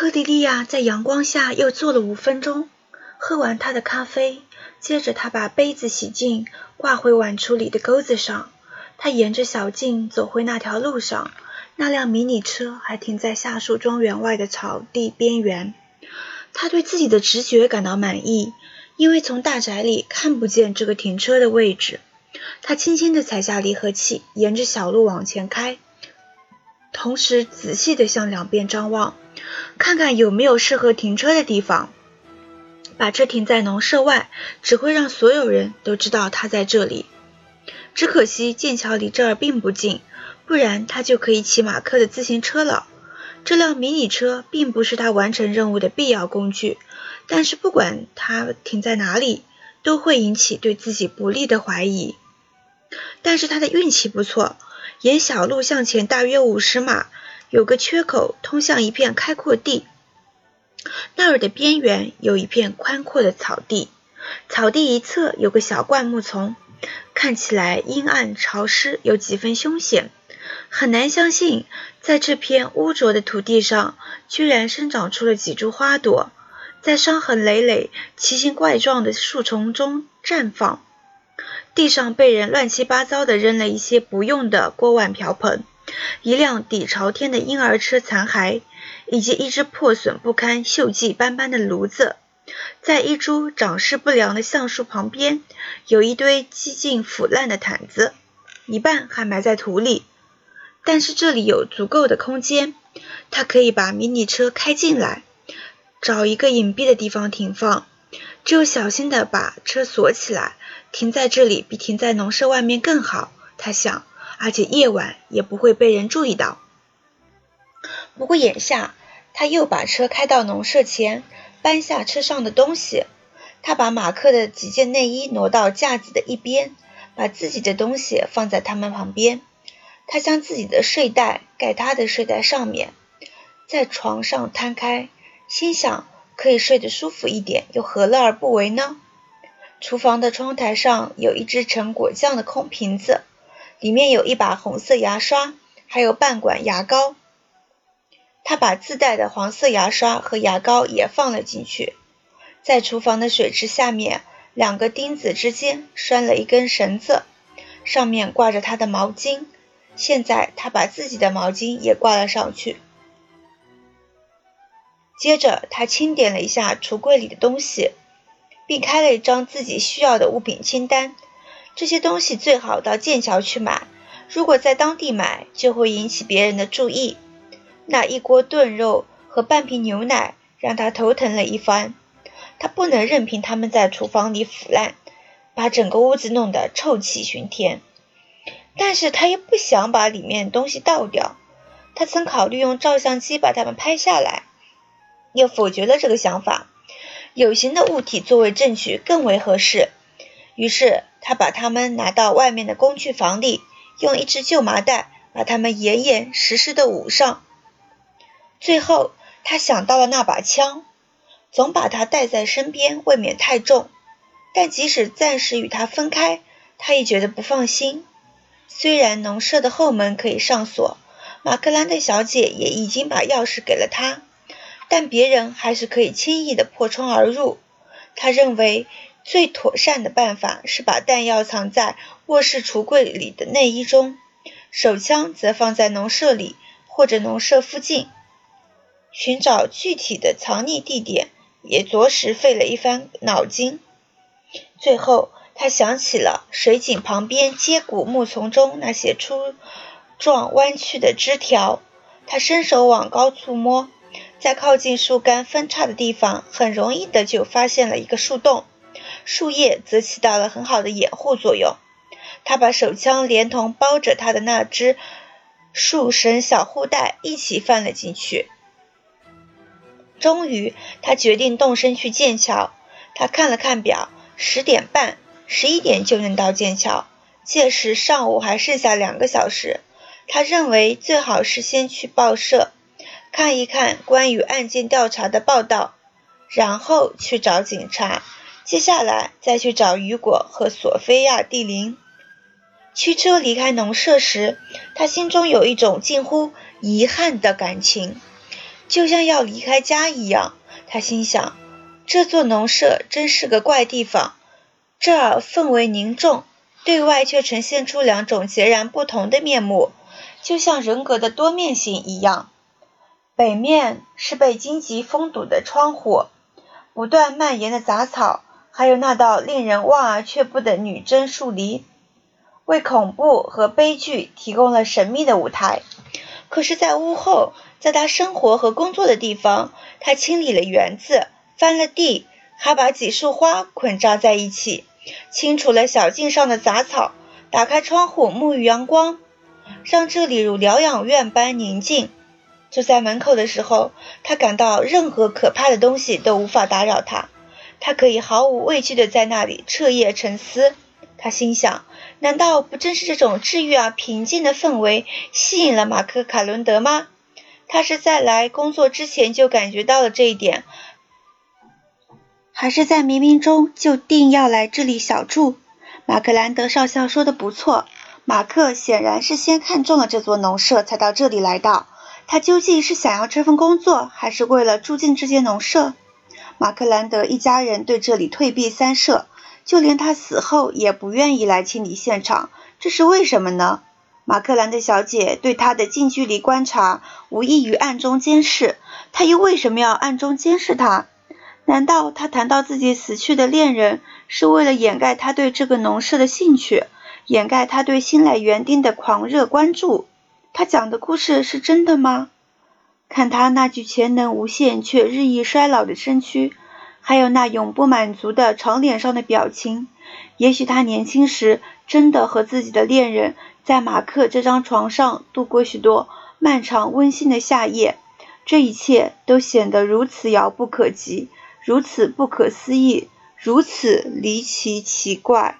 赫迪利亚在阳光下又坐了五分钟，喝完他的咖啡，接着他把杯子洗净，挂回碗橱里的钩子上。他沿着小径走回那条路上，那辆迷你车还停在夏树庄园外的草地边缘。他对自己的直觉感到满意，因为从大宅里看不见这个停车的位置。他轻轻地踩下离合器，沿着小路往前开，同时仔细地向两边张望。看看有没有适合停车的地方。把车停在农舍外，只会让所有人都知道他在这里。只可惜剑桥离这儿并不近，不然他就可以骑马克的自行车了。这辆迷你车并不是他完成任务的必要工具，但是不管他停在哪里，都会引起对自己不利的怀疑。但是他的运气不错，沿小路向前大约五十码。有个缺口通向一片开阔地，那儿的边缘有一片宽阔的草地，草地一侧有个小灌木丛，看起来阴暗潮湿，有几分凶险。很难相信，在这片污浊的土地上，居然生长出了几株花朵，在伤痕累累、奇形怪状的树丛中绽放。地上被人乱七八糟的扔了一些不用的锅碗瓢盆。一辆底朝天的婴儿车残骸，以及一只破损不堪、锈迹斑斑的炉子，在一株长势不良的橡树旁边，有一堆几近腐烂的毯子，一半还埋在土里。但是这里有足够的空间，他可以把迷你车开进来，找一个隐蔽的地方停放。只有小心地把车锁起来，停在这里比停在农舍外面更好。他想。而且夜晚也不会被人注意到。不过眼下，他又把车开到农舍前，搬下车上的东西。他把马克的几件内衣挪到架子的一边，把自己的东西放在他们旁边。他将自己的睡袋盖他的睡袋上面，在床上摊开，心想可以睡得舒服一点，又何乐而不为呢？厨房的窗台上有一只盛果酱的空瓶子。里面有一把红色牙刷，还有半管牙膏。他把自带的黄色牙刷和牙膏也放了进去。在厨房的水池下面，两个钉子之间拴了一根绳子，上面挂着他的毛巾。现在他把自己的毛巾也挂了上去。接着，他清点了一下橱柜里的东西，并开了一张自己需要的物品清单。这些东西最好到剑桥去买，如果在当地买，就会引起别人的注意。那一锅炖肉和半瓶牛奶让他头疼了一番。他不能任凭他们在厨房里腐烂，把整个屋子弄得臭气熏天。但是他又不想把里面东西倒掉。他曾考虑用照相机把它们拍下来，又否决了这个想法。有形的物体作为证据更为合适。于是他把它们拿到外面的工具房里，用一只旧麻袋把它们严严实实的捂上。最后，他想到了那把枪，总把它带在身边，未免太重。但即使暂时与它分开，他也觉得不放心。虽然农舍的后门可以上锁，马克兰德小姐也已经把钥匙给了他，但别人还是可以轻易的破窗而入。他认为。最妥善的办法是把弹药藏在卧室橱柜里的内衣中，手枪则放在农舍里或者农舍附近。寻找具体的藏匿地点也着实费了一番脑筋。最后，他想起了水井旁边接骨木丛中那些粗壮弯曲的枝条，他伸手往高处摸，在靠近树干分叉的地方，很容易的就发现了一个树洞。树叶则起到了很好的掩护作用。他把手枪连同包着他的那只树绳小护带一起放了进去。终于，他决定动身去剑桥。他看了看表，十点半、十一点就能到剑桥。届时上午还剩下两个小时。他认为最好是先去报社看一看关于案件调查的报道，然后去找警察。接下来再去找雨果和索菲亚蒂林。驱车离开农舍时，他心中有一种近乎遗憾的感情。就像要离开家一样。他心想，这座农舍真是个怪地方，这儿氛围凝重，对外却呈现出两种截然不同的面目，就像人格的多面性一样。北面是被荆棘封堵的窗户，不断蔓延的杂草，还有那道令人望而却步的女贞树篱，为恐怖和悲剧提供了神秘的舞台。可是，在屋后，在他生活和工作的地方，他清理了园子，翻了地，还把几束花捆扎在一起，清除了小径上的杂草，打开窗户沐浴阳光，让这里如疗养院般宁静。就在门口的时候，他感到任何可怕的东西都无法打扰他，他可以毫无畏惧的在那里彻夜沉思。他心想：难道不正是这种治愈而平静的氛围吸引了马克·卡伦德吗？他是在来工作之前就感觉到了这一点，还是在冥冥中就定要来这里小住？马克兰德少校说的不错，马克显然是先看中了这座农舍，才到这里来的。他究竟是想要这份工作，还是为了住进这间农舍？马克兰德一家人对这里退避三舍，就连他死后也不愿意来清理现场，这是为什么呢？马克兰德小姐对他的近距离观察，无异于暗中监视。他又为什么要暗中监视他？难道他谈到自己死去的恋人，是为了掩盖他对这个农舍的兴趣，掩盖他对新来园丁的狂热关注？他讲的故事是真的吗？看他那具潜能无限却日益衰老的身躯，还有那永不满足的长脸上的表情，也许他年轻时真的和自己的恋人在马克这张床上度过许多漫长温馨的夏夜。这一切都显得如此遥不可及，如此不可思议，如此离奇奇怪。